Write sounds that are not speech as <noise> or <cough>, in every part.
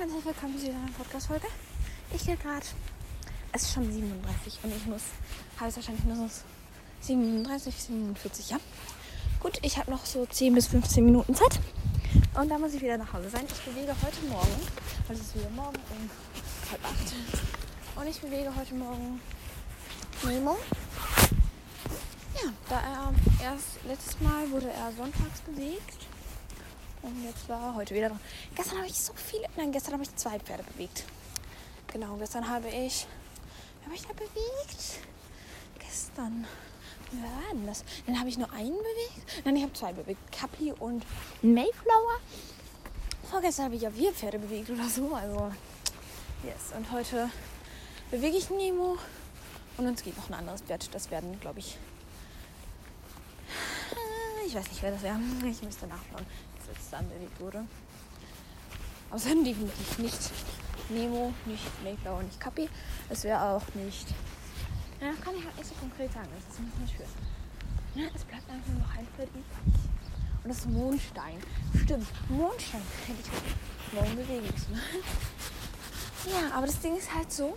ganz willkommen zu dieser Podcast-Folge. Ich gehe gerade, es ist schon 37 und ich muss, habe es wahrscheinlich nur so 37, 47, ja. Gut, ich habe noch so 10 bis 15 Minuten Zeit und dann muss ich wieder nach Hause sein. Ich bewege heute Morgen, also es ist wieder morgen um halb acht. Und ich bewege heute Morgen Nemo. Ja, da er erst letztes Mal wurde er sonntags bewegt und jetzt war heute wieder dran. Gestern habe ich so viele, nein, gestern habe ich zwei Pferde bewegt. Genau, gestern habe ich, habe ich da bewegt? Gestern, wie war denn das? Dann habe ich nur einen bewegt. Nein, ich habe zwei bewegt. Cappy und Mayflower. Vorgestern habe ich ja vier Pferde bewegt oder so. Also, yes. Und heute bewege ich Nemo. Und uns geht noch ein anderes Pferd. Das werden, glaube ich, ich weiß nicht, wer das wäre. Ich müsste nachschauen jetzt dann bewegt wurde. Außerdem definitiv nicht Nemo, nicht Mayflower, nicht Kapi. Es wäre auch nicht. Ja, das kann ich halt nicht so konkret sagen. Das ist ein bisschen schön. Ja, es bleibt einfach noch ein Feld übrig. Und das Mondstein. Stimmt, Mondstein hätte ich morgen bewegen müssen. <laughs> ja, aber das Ding ist halt so.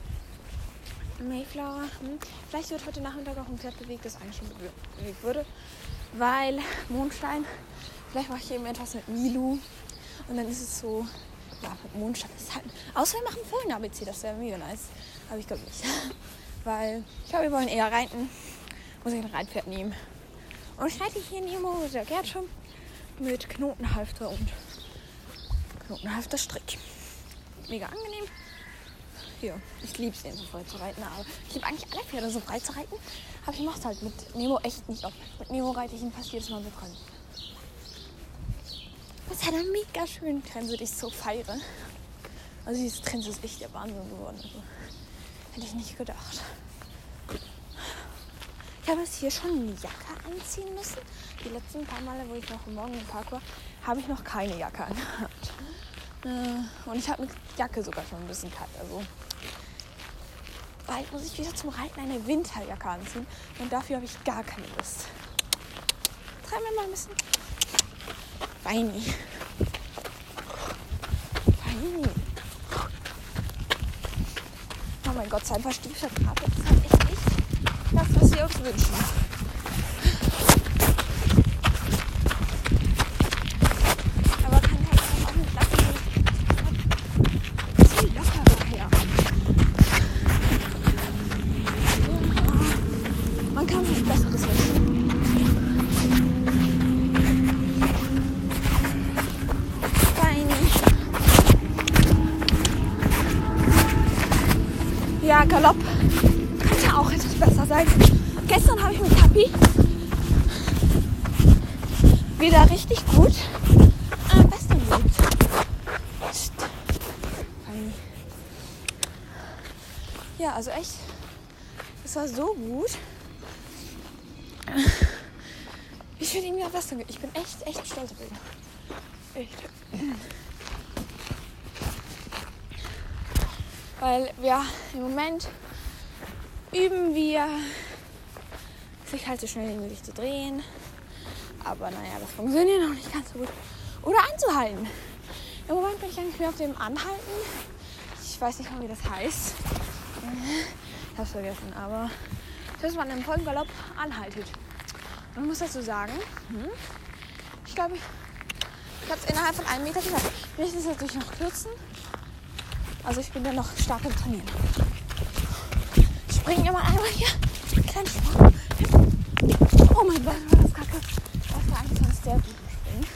Mayflower, hm, vielleicht wird heute Nachmittag auch ein Pferd bewegt, das eigentlich schon bewegt wurde. Weil Mondstein Vielleicht mache ich eben etwas mit Milu. Und dann ist es so, ja, mit Mondschein ist halt. Außer wir machen Fohlen-ABC, das wäre mega nice. Aber ich glaube nicht. <laughs> Weil ich glaube, wir wollen eher reiten. Muss ich ein Reitpferd nehmen. Und ich reite hier Nemo, der Gärtschirm, mit Knotenhalfter und Knotenhalfter Strick. Mega angenehm. Ja, ich liebe es, so frei zu reiten. Aber ich liebe eigentlich alle Pferde so frei zu reiten. Aber ich mache es halt mit Nemo echt nicht auf. Mit Nemo reite ich ihn fast jedes Mal mit Können. Das hat eine mega schöne Trense, die ich so feiere. Also diese Trense ist echt der Wahnsinn geworden. Also, hätte ich nicht gedacht. Ich habe jetzt hier schon eine Jacke anziehen müssen. Die letzten paar Male, wo ich noch morgen im Park war, habe ich noch keine Jacke angehabt. Äh, und ich habe eine Jacke sogar schon ein bisschen kalt. Also bald muss ich wieder zum Reiten eine Winterjacke anziehen. Und dafür habe ich gar keine Lust. Treiben wir mal ein bisschen. Weini. Weini. Oh mein Gott, sein verstiefter Kater ist halt echt nicht das, was wir uns wünschen. Kapi wieder richtig gut am besten gelegt. Ja, also echt, es war so gut. Ich finde ihn wieder besser. Ich bin echt, echt stolz auf ihn. Echt. Weil ja, im Moment üben wir, sich halt so schnell wie möglich zu drehen. Aber naja, das funktioniert noch nicht ganz so gut. Oder anzuhalten. Im Moment bin ich eigentlich mehr auf dem Anhalten. Ich weiß nicht mal, wie das heißt. Ich hab's vergessen, aber dass man im vollen Galopp anhaltet. Man muss dazu sagen, hm, ich glaube, ich habe es innerhalb von einem Meter. Vielleicht ist es natürlich noch kürzen. Also ich bin ja noch stark im Trainieren. Ich springe immer einmal hier. Kleinen Sprung. Oh mein Gott, war das kacke. Das war eigentlich ein sehr guten Springen.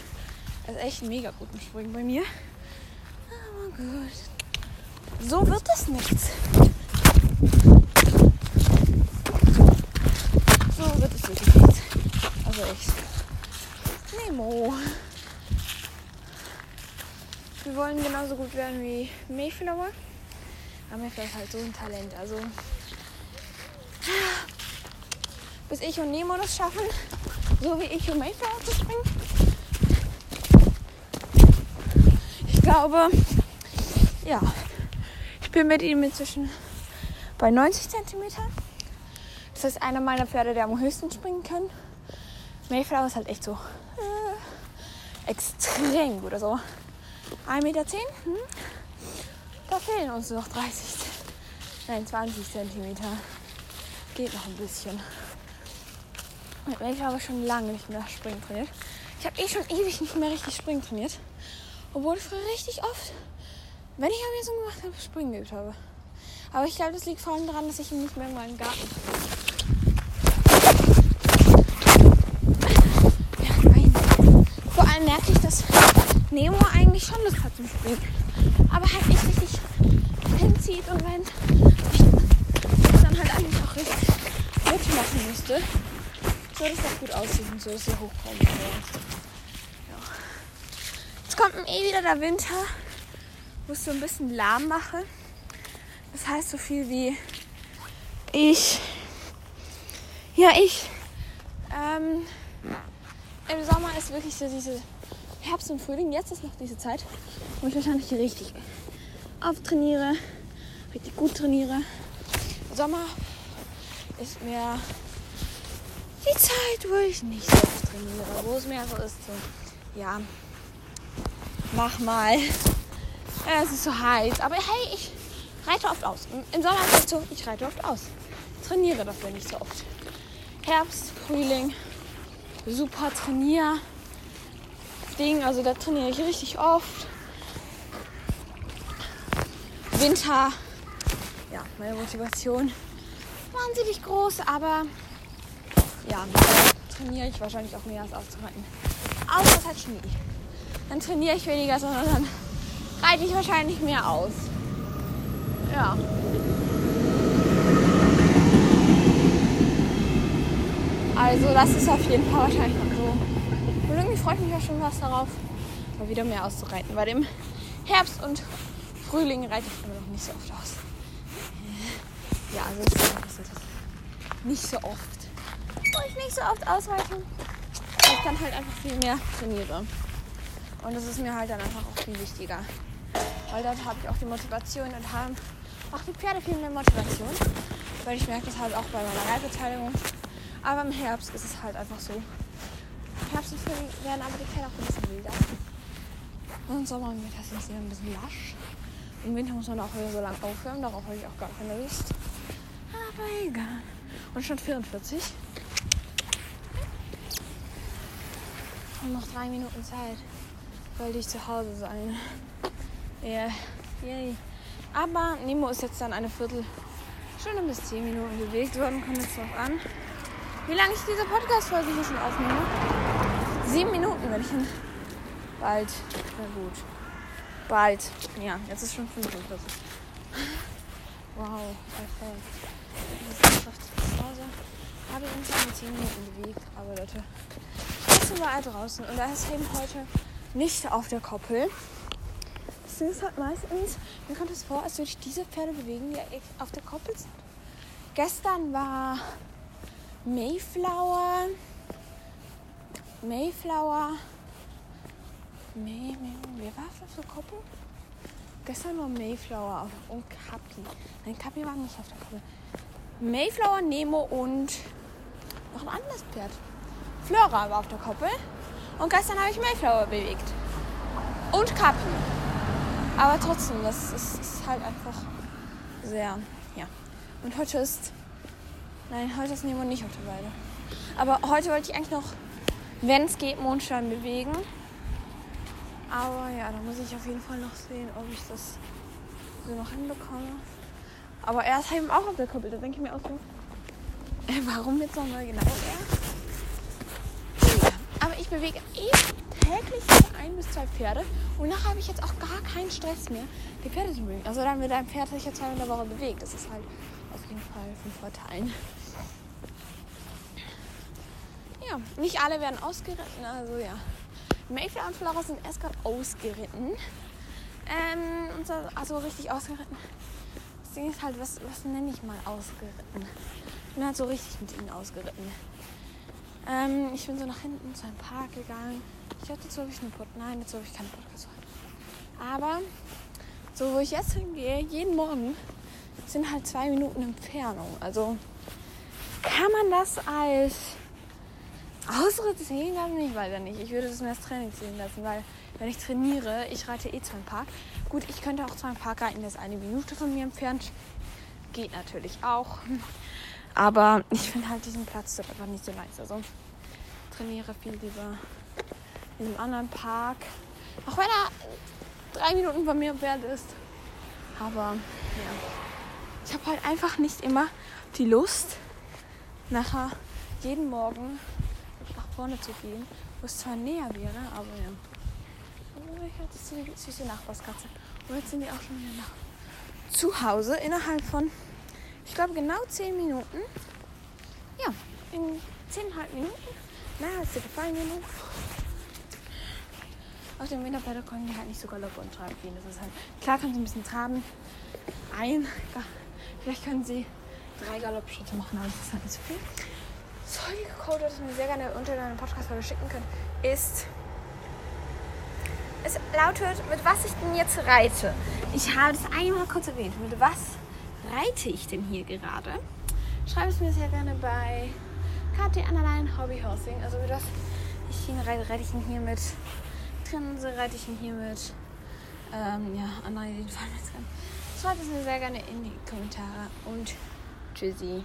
Das ist echt ein mega guten Springen bei mir. Aber gut. So wird es nichts. So wird es wirklich nichts. Also echt. Nemo. Wir wollen genauso gut werden wie Mayflower. Aber Mayflower ist halt so ein Talent. Also bis ich und Nemo das schaffen, so wie ich und Mayflower zu springen. Ich glaube, ja, ich bin mit ihm inzwischen bei 90 cm. Das ist einer meiner Pferde, der am höchsten springen kann. Mayflower ist halt echt so äh, extrem gut. Also 1,10 Meter. Hm? Da fehlen uns noch 30, nein 20 Zentimeter. Geht noch ein bisschen. Ich habe schon lange nicht mehr Springen trainiert. Ich habe eh schon ewig nicht mehr richtig Springen trainiert. Obwohl ich früher richtig oft, wenn ich so gemacht habe, Springen geübt habe. Aber ich glaube, das liegt vor allem daran, dass ich ihn nicht mehr in meinem Garten ja, nein. Vor allem merke ich, dass Nemo eigentlich schon Lust hat zum Springen. Aber halt nicht richtig hinzieht und wenn ich dann halt eigentlich auch richtig mitmachen müsste, so das gut aussieht und so, dass sie hochkommen. Ja. Jetzt kommt eh wieder der Winter, wo ich so ein bisschen lahm mache. Das heißt so viel wie ich, ja ich, ähm, im Sommer ist wirklich so diese Herbst und Frühling. Jetzt ist noch diese Zeit, wo ich wahrscheinlich richtig auftrainiere, richtig gut trainiere. Sommer ist mir die Zeit, wo ich nicht so oft trainiere, wo es mehr so ist, so, ja, mach mal. Es ist so heiß, aber hey, ich reite oft aus. Im Sommer ist es so, ich reite oft aus. Trainiere dafür nicht so oft. Herbst, Frühling, super Trainier. Ding, also da trainiere ich richtig oft. Winter, ja, meine Motivation wahnsinnig groß, aber ja, trainiere ich wahrscheinlich auch mehr als auszureiten. Außer es hat Schnee. Dann trainiere ich weniger, sondern dann reite ich wahrscheinlich mehr aus. Ja. Also das ist auf jeden Fall wahrscheinlich noch so. Und irgendwie freut mich ja schon was darauf, mal wieder mehr auszureiten. Weil im Herbst und Frühling reite ich immer noch nicht so oft aus. Ja, also nicht so oft. Ich nicht so oft ausreite. Weil ich dann halt einfach viel mehr trainiere. Und das ist mir halt dann einfach auch viel wichtiger. Weil dort habe ich auch die Motivation und haben auch die Pferde viel mehr Motivation. Weil ich merke das halt auch bei meiner Reitbeteiligung. Aber im Herbst ist es halt einfach so. Im Herbst werden aber die Pferde auch ein bisschen wilder. Und im Sommer und Winter sind sie ein bisschen lasch. Im Winter muss man auch wieder so lange aufhören. Darauf habe ich auch gar keine Lust. Aber egal. Und schon 44. Und noch drei Minuten Zeit. Wollte ich zu Hause sein. Ja, yay. Aber Nemo ist jetzt dann eine Viertelstunde bis zehn Minuten bewegt worden. Kommt jetzt drauf an, wie lange ich diese Podcast-Folge hier schon aufnehme. Sieben Minuten, wenn ich ihn bald. Na gut. Bald. Ja, jetzt ist schon 45. <laughs> Wow, perfekt. Das. Habe ich uns in 10 Minuten bewegt. Aber Leute, wir halt draußen. Und da ist eben heute nicht auf der Koppel. Das ist halt meistens, mir kommt es vor, als würde ich diese Pferde bewegen, die auf der Koppel sind. Gestern war Mayflower. Mayflower. May, May, wer war auf der Koppel? Gestern war Mayflower und Kapi. Nein, Kapi war nicht auf der Koppel. Mayflower, Nemo und noch ein anderes Pferd. Flora war auf der Koppel. Und gestern habe ich Mayflower bewegt. Und Kapi. Aber trotzdem, das ist, ist, halt einfach sehr, ja. Und heute ist, nein, heute ist Nemo nicht auf der Weide. Aber heute wollte ich eigentlich noch, wenn es geht, Mondstein bewegen. Aber ja, da muss ich auf jeden Fall noch sehen, ob ich das so noch hinbekomme. Aber er ist eben auch auf der Koppel. Da denke ich mir auch so, <laughs> warum jetzt nochmal genau er? Ich bewege eh täglich ein bis zwei Pferde. Und nachher habe ich jetzt auch gar keinen Stress mehr, die Pferde zu bewegen. Also dann mit einem Pferd sich jetzt zweimal in der Woche bewegt. Das ist halt auf jeden Fall von Vorteilen. Ja, nicht alle werden ausgeritten. Also ja, Mayflower und Flora sind erst gerade ausgeritten. Ähm, also richtig ausgeritten. Das Ding ist halt, was, was nenne ich mal ausgeritten? Ich bin halt so richtig mit ihnen ausgeritten. Ähm, ich bin so nach hinten zu einem Park gegangen. Ich hatte dazu habe ich eine Pod Nein, dazu habe ich keine Podcast. Aber so, wo ich jetzt hingehe, jeden Morgen, sind halt zwei Minuten Entfernung. Also kann man das als Ausritt zählen lassen? Ich weiß ja nicht. Ich würde es mir als Training zählen lassen, weil wenn ich trainiere, ich reite eh zwar im Park. Gut, ich könnte auch zwar im Park reiten, der ist eine Minute von mir entfernt. Geht natürlich auch. Aber ich finde halt diesen Platz dort einfach nicht so nice. Also trainiere viel lieber in einem anderen Park. Auch wenn er drei Minuten von mir entfernt ist. Aber ja. Ich habe halt einfach nicht immer die Lust, nachher jeden Morgen nach vorne zu gehen, wo es zwar näher wäre, aber ja. Oh, ich hatte so eine süße Nachbarskatze. Und jetzt sind die auch schon wieder nach zu Hause innerhalb von, ich glaube, genau 10 Minuten. Ja, in 10,5 Minuten. Na, hat es dir gefallen, Minu? Auf dem Winterpedal können die halt nicht so galopp und traben gehen. Das ist halt, klar können sie ein bisschen traben. Ein, vielleicht können sie drei Galoppschritte machen, aber das ist halt nicht so viel. Solche Code, das mir sehr gerne unter deinem Podcast-Folge schicken könnt, ist. Es lautet, mit was ich denn jetzt reite. Ich habe das einmal kurz erwähnt. Mit was reite ich denn hier gerade? Schreib es mir sehr gerne bei KT Underline Hobby Housing. Also mit was ich ihn reite, reite ich ihn hier mit Trense, reite ich ihn hier mit ähm, ja, anderen, jetzt Schreibt es mir sehr gerne in die Kommentare und tschüssi.